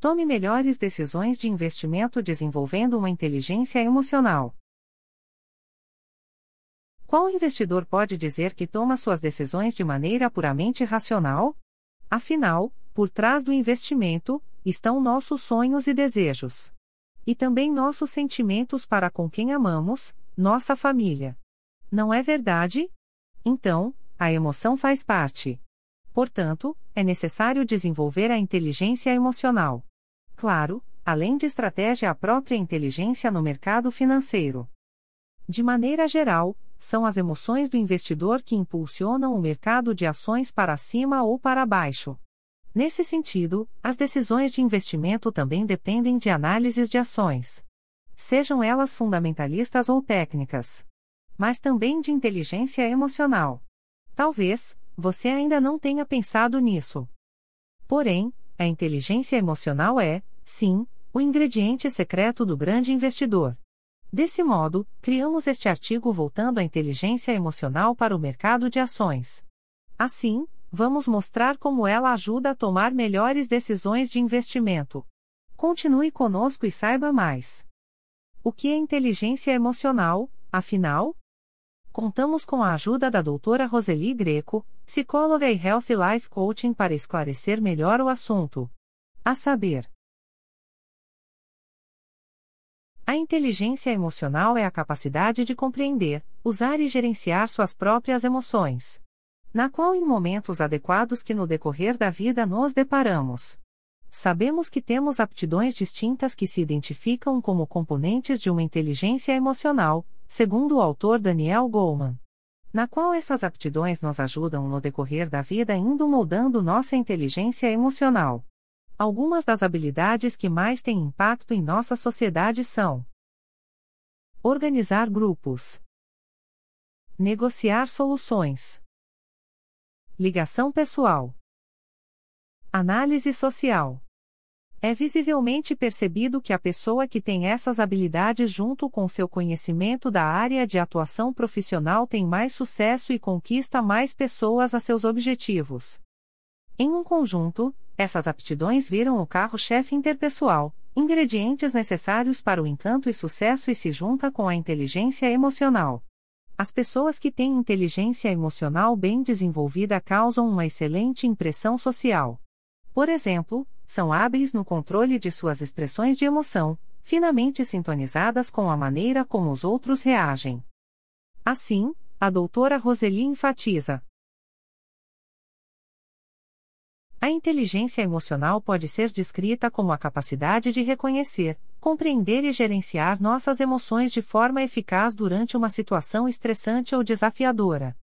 Tome melhores decisões de investimento desenvolvendo uma inteligência emocional. Qual investidor pode dizer que toma suas decisões de maneira puramente racional? Afinal, por trás do investimento, estão nossos sonhos e desejos. E também nossos sentimentos para com quem amamos, nossa família. Não é verdade? Então, a emoção faz parte. Portanto, é necessário desenvolver a inteligência emocional. Claro, além de estratégia, a própria inteligência no mercado financeiro. De maneira geral, são as emoções do investidor que impulsionam o mercado de ações para cima ou para baixo. Nesse sentido, as decisões de investimento também dependem de análises de ações. Sejam elas fundamentalistas ou técnicas. Mas também de inteligência emocional. Talvez, você ainda não tenha pensado nisso. Porém, a inteligência emocional é, sim, o ingrediente secreto do grande investidor. Desse modo, criamos este artigo voltando a inteligência emocional para o mercado de ações. Assim, vamos mostrar como ela ajuda a tomar melhores decisões de investimento. Continue conosco e saiba mais. O que é inteligência emocional, afinal? Contamos com a ajuda da doutora Roseli Greco, psicóloga e Health Life Coaching para esclarecer melhor o assunto. A saber, A inteligência emocional é a capacidade de compreender, usar e gerenciar suas próprias emoções na qual em momentos adequados que no decorrer da vida nos deparamos. Sabemos que temos aptidões distintas que se identificam como componentes de uma inteligência emocional, segundo o autor Daniel Goleman. Na qual essas aptidões nos ajudam no decorrer da vida indo moldando nossa inteligência emocional. Algumas das habilidades que mais têm impacto em nossa sociedade são: organizar grupos, negociar soluções Ligação pessoal. Análise social. É visivelmente percebido que a pessoa que tem essas habilidades junto com seu conhecimento da área de atuação profissional tem mais sucesso e conquista mais pessoas a seus objetivos. Em um conjunto, essas aptidões viram o carro-chefe interpessoal, ingredientes necessários para o encanto e sucesso e se junta com a inteligência emocional. As pessoas que têm inteligência emocional bem desenvolvida causam uma excelente impressão social. Por exemplo, são hábeis no controle de suas expressões de emoção, finamente sintonizadas com a maneira como os outros reagem. Assim, a doutora Roseli enfatiza: A inteligência emocional pode ser descrita como a capacidade de reconhecer, compreender e gerenciar nossas emoções de forma eficaz durante uma situação estressante ou desafiadora.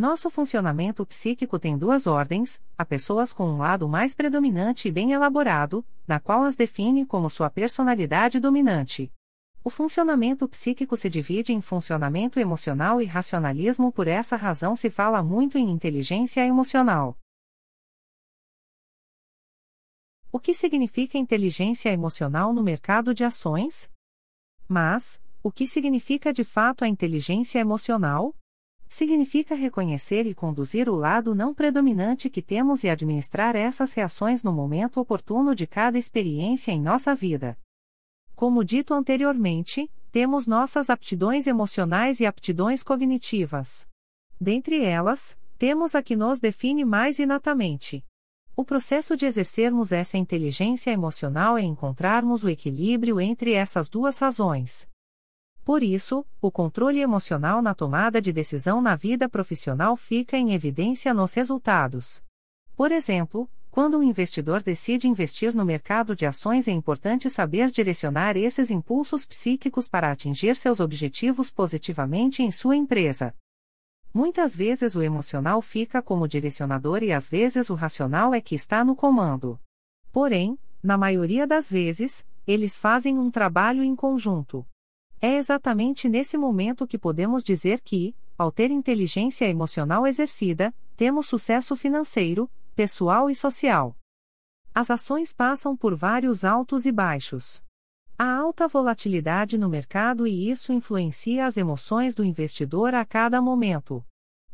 Nosso funcionamento psíquico tem duas ordens: a pessoas com um lado mais predominante e bem elaborado, na qual as define como sua personalidade dominante. O funcionamento psíquico se divide em funcionamento emocional e racionalismo, por essa razão se fala muito em inteligência emocional. O que significa inteligência emocional no mercado de ações? Mas, o que significa de fato a inteligência emocional? Significa reconhecer e conduzir o lado não predominante que temos e administrar essas reações no momento oportuno de cada experiência em nossa vida. Como dito anteriormente, temos nossas aptidões emocionais e aptidões cognitivas. Dentre elas, temos a que nos define mais inatamente o processo de exercermos essa inteligência emocional é encontrarmos o equilíbrio entre essas duas razões. Por isso, o controle emocional na tomada de decisão na vida profissional fica em evidência nos resultados. Por exemplo, quando um investidor decide investir no mercado de ações, é importante saber direcionar esses impulsos psíquicos para atingir seus objetivos positivamente em sua empresa. Muitas vezes o emocional fica como direcionador e às vezes o racional é que está no comando. Porém, na maioria das vezes, eles fazem um trabalho em conjunto. É exatamente nesse momento que podemos dizer que, ao ter inteligência emocional exercida, temos sucesso financeiro, pessoal e social. As ações passam por vários altos e baixos. Há alta volatilidade no mercado e isso influencia as emoções do investidor a cada momento.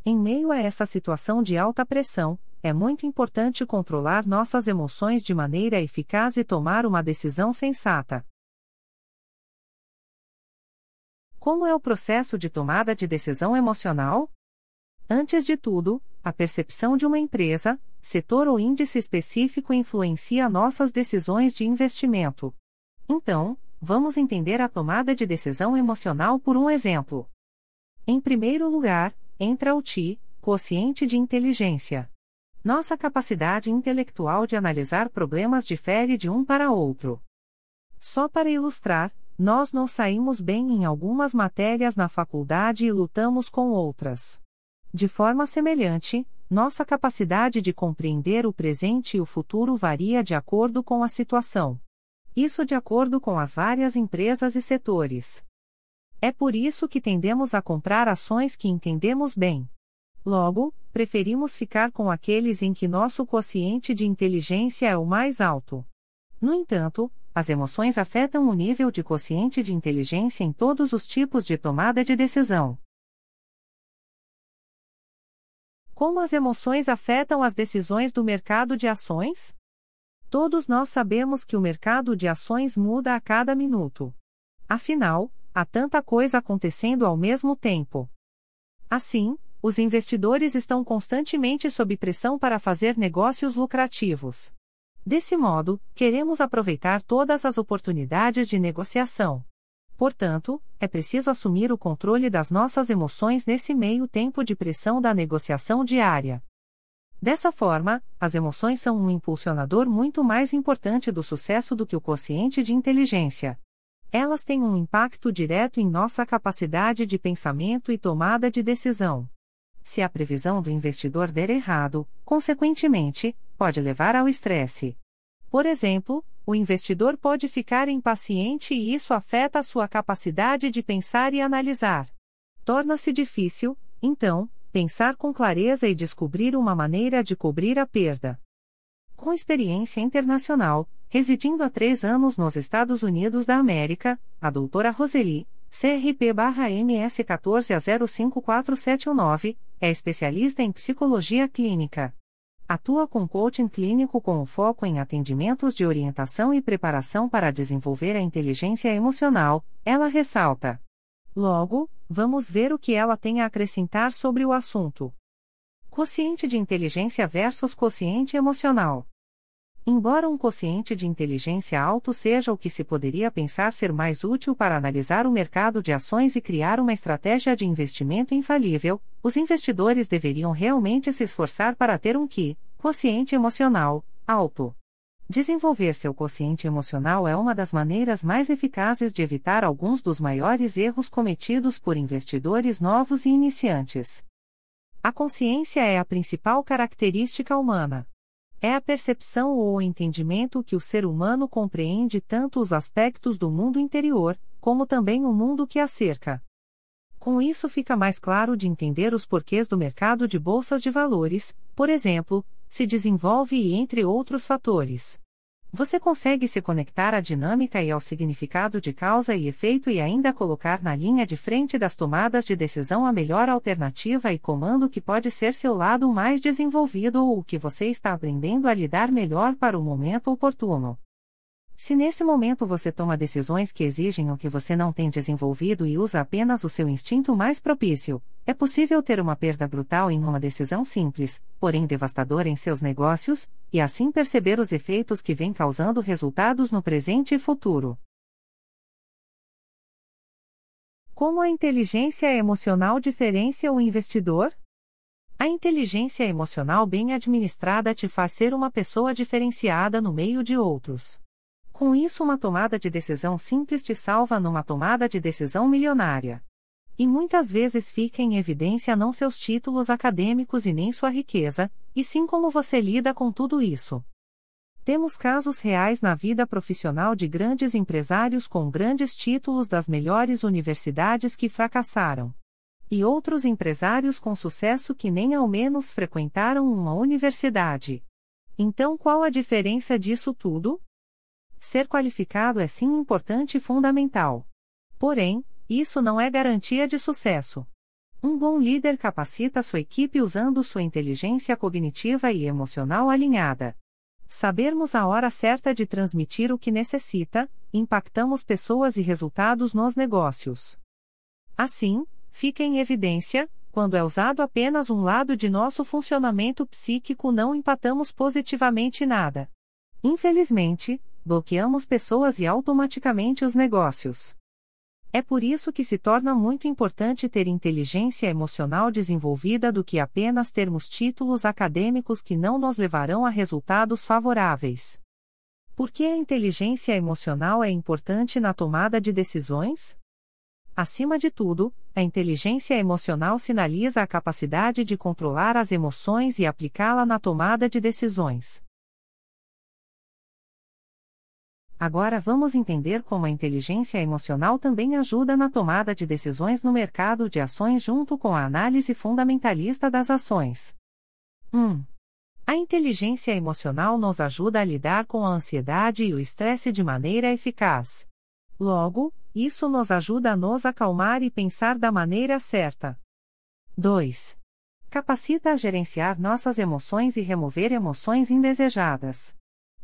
Em meio a essa situação de alta pressão, é muito importante controlar nossas emoções de maneira eficaz e tomar uma decisão sensata. Como é o processo de tomada de decisão emocional? Antes de tudo, a percepção de uma empresa, setor ou índice específico influencia nossas decisões de investimento. Então, vamos entender a tomada de decisão emocional por um exemplo. Em primeiro lugar, entra o TI, quociente de inteligência. Nossa capacidade intelectual de analisar problemas difere de um para outro. Só para ilustrar, nós não saímos bem em algumas matérias na faculdade e lutamos com outras. De forma semelhante, nossa capacidade de compreender o presente e o futuro varia de acordo com a situação. Isso de acordo com as várias empresas e setores. É por isso que tendemos a comprar ações que entendemos bem. Logo, preferimos ficar com aqueles em que nosso quociente de inteligência é o mais alto. No entanto, as emoções afetam o nível de quociente de inteligência em todos os tipos de tomada de decisão. Como as emoções afetam as decisões do mercado de ações? Todos nós sabemos que o mercado de ações muda a cada minuto. Afinal, há tanta coisa acontecendo ao mesmo tempo. Assim, os investidores estão constantemente sob pressão para fazer negócios lucrativos. Desse modo, queremos aproveitar todas as oportunidades de negociação. Portanto, é preciso assumir o controle das nossas emoções nesse meio tempo de pressão da negociação diária. Dessa forma, as emoções são um impulsionador muito mais importante do sucesso do que o quociente de inteligência. Elas têm um impacto direto em nossa capacidade de pensamento e tomada de decisão. Se a previsão do investidor der errado, consequentemente, pode levar ao estresse. Por exemplo, o investidor pode ficar impaciente e isso afeta a sua capacidade de pensar e analisar. Torna-se difícil, então, pensar com clareza e descobrir uma maneira de cobrir a perda. Com experiência internacional, residindo há três anos nos Estados Unidos da América, a doutora Roseli, CRP-MS 14 a 054719, é especialista em psicologia clínica. Atua com coaching clínico com o foco em atendimentos de orientação e preparação para desenvolver a inteligência emocional, ela ressalta. Logo, vamos ver o que ela tem a acrescentar sobre o assunto. Quociente de inteligência versus quociente emocional. Embora um quociente de inteligência alto seja o que se poderia pensar ser mais útil para analisar o mercado de ações e criar uma estratégia de investimento infalível, os investidores deveriam realmente se esforçar para ter um QI, quociente emocional, alto. Desenvolver seu quociente emocional é uma das maneiras mais eficazes de evitar alguns dos maiores erros cometidos por investidores novos e iniciantes. A consciência é a principal característica humana. É a percepção ou o entendimento que o ser humano compreende tanto os aspectos do mundo interior, como também o mundo que a cerca. Com isso fica mais claro de entender os porquês do mercado de bolsas de valores, por exemplo, se desenvolve e entre outros fatores. Você consegue se conectar à dinâmica e ao significado de causa e efeito e ainda colocar na linha de frente das tomadas de decisão a melhor alternativa e comando que pode ser seu lado mais desenvolvido ou o que você está aprendendo a lidar melhor para o momento oportuno. Se nesse momento você toma decisões que exigem o que você não tem desenvolvido e usa apenas o seu instinto mais propício, é possível ter uma perda brutal em uma decisão simples, porém devastadora em seus negócios, e assim perceber os efeitos que vem causando resultados no presente e futuro. Como a inteligência emocional diferencia o investidor? A inteligência emocional bem administrada te faz ser uma pessoa diferenciada no meio de outros. Com isso, uma tomada de decisão simples te salva numa tomada de decisão milionária. E muitas vezes fica em evidência não seus títulos acadêmicos e nem sua riqueza, e sim como você lida com tudo isso. Temos casos reais na vida profissional de grandes empresários com grandes títulos das melhores universidades que fracassaram. E outros empresários com sucesso que nem ao menos frequentaram uma universidade. Então qual a diferença disso tudo? Ser qualificado é sim importante e fundamental. Porém, isso não é garantia de sucesso. Um bom líder capacita sua equipe usando sua inteligência cognitiva e emocional alinhada. Sabermos a hora certa de transmitir o que necessita, impactamos pessoas e resultados nos negócios. Assim, fica em evidência, quando é usado apenas um lado de nosso funcionamento psíquico, não empatamos positivamente nada. Infelizmente, bloqueamos pessoas e automaticamente os negócios. É por isso que se torna muito importante ter inteligência emocional desenvolvida do que apenas termos títulos acadêmicos que não nos levarão a resultados favoráveis. Por que a inteligência emocional é importante na tomada de decisões? Acima de tudo, a inteligência emocional sinaliza a capacidade de controlar as emoções e aplicá-la na tomada de decisões. Agora vamos entender como a inteligência emocional também ajuda na tomada de decisões no mercado de ações junto com a análise fundamentalista das ações. 1. A inteligência emocional nos ajuda a lidar com a ansiedade e o estresse de maneira eficaz. Logo, isso nos ajuda a nos acalmar e pensar da maneira certa. 2. Capacita a gerenciar nossas emoções e remover emoções indesejadas.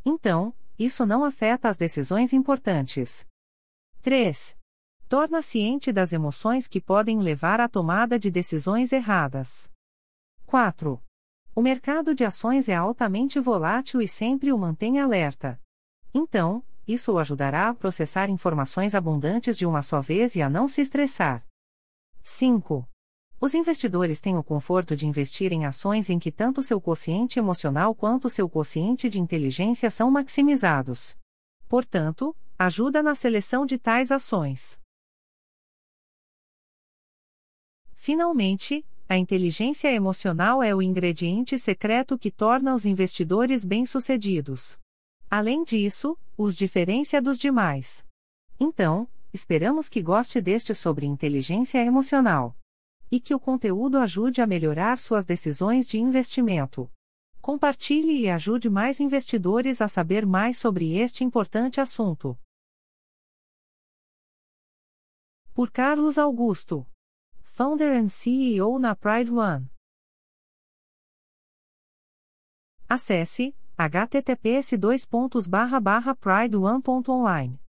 Então, isso não afeta as decisões importantes. 3. Torna ciente das emoções que podem levar à tomada de decisões erradas. 4. O mercado de ações é altamente volátil e sempre o mantém alerta. Então, isso o ajudará a processar informações abundantes de uma só vez e a não se estressar. 5. Os investidores têm o conforto de investir em ações em que tanto seu quociente emocional quanto seu quociente de inteligência são maximizados. Portanto, ajuda na seleção de tais ações. Finalmente, a inteligência emocional é o ingrediente secreto que torna os investidores bem-sucedidos. Além disso, os diferencia dos demais. Então, esperamos que goste deste sobre inteligência emocional e que o conteúdo ajude a melhorar suas decisões de investimento. Compartilhe e ajude mais investidores a saber mais sobre este importante assunto. Por Carlos Augusto, Founder and CEO na Pride One. Acesse https://prideone.online.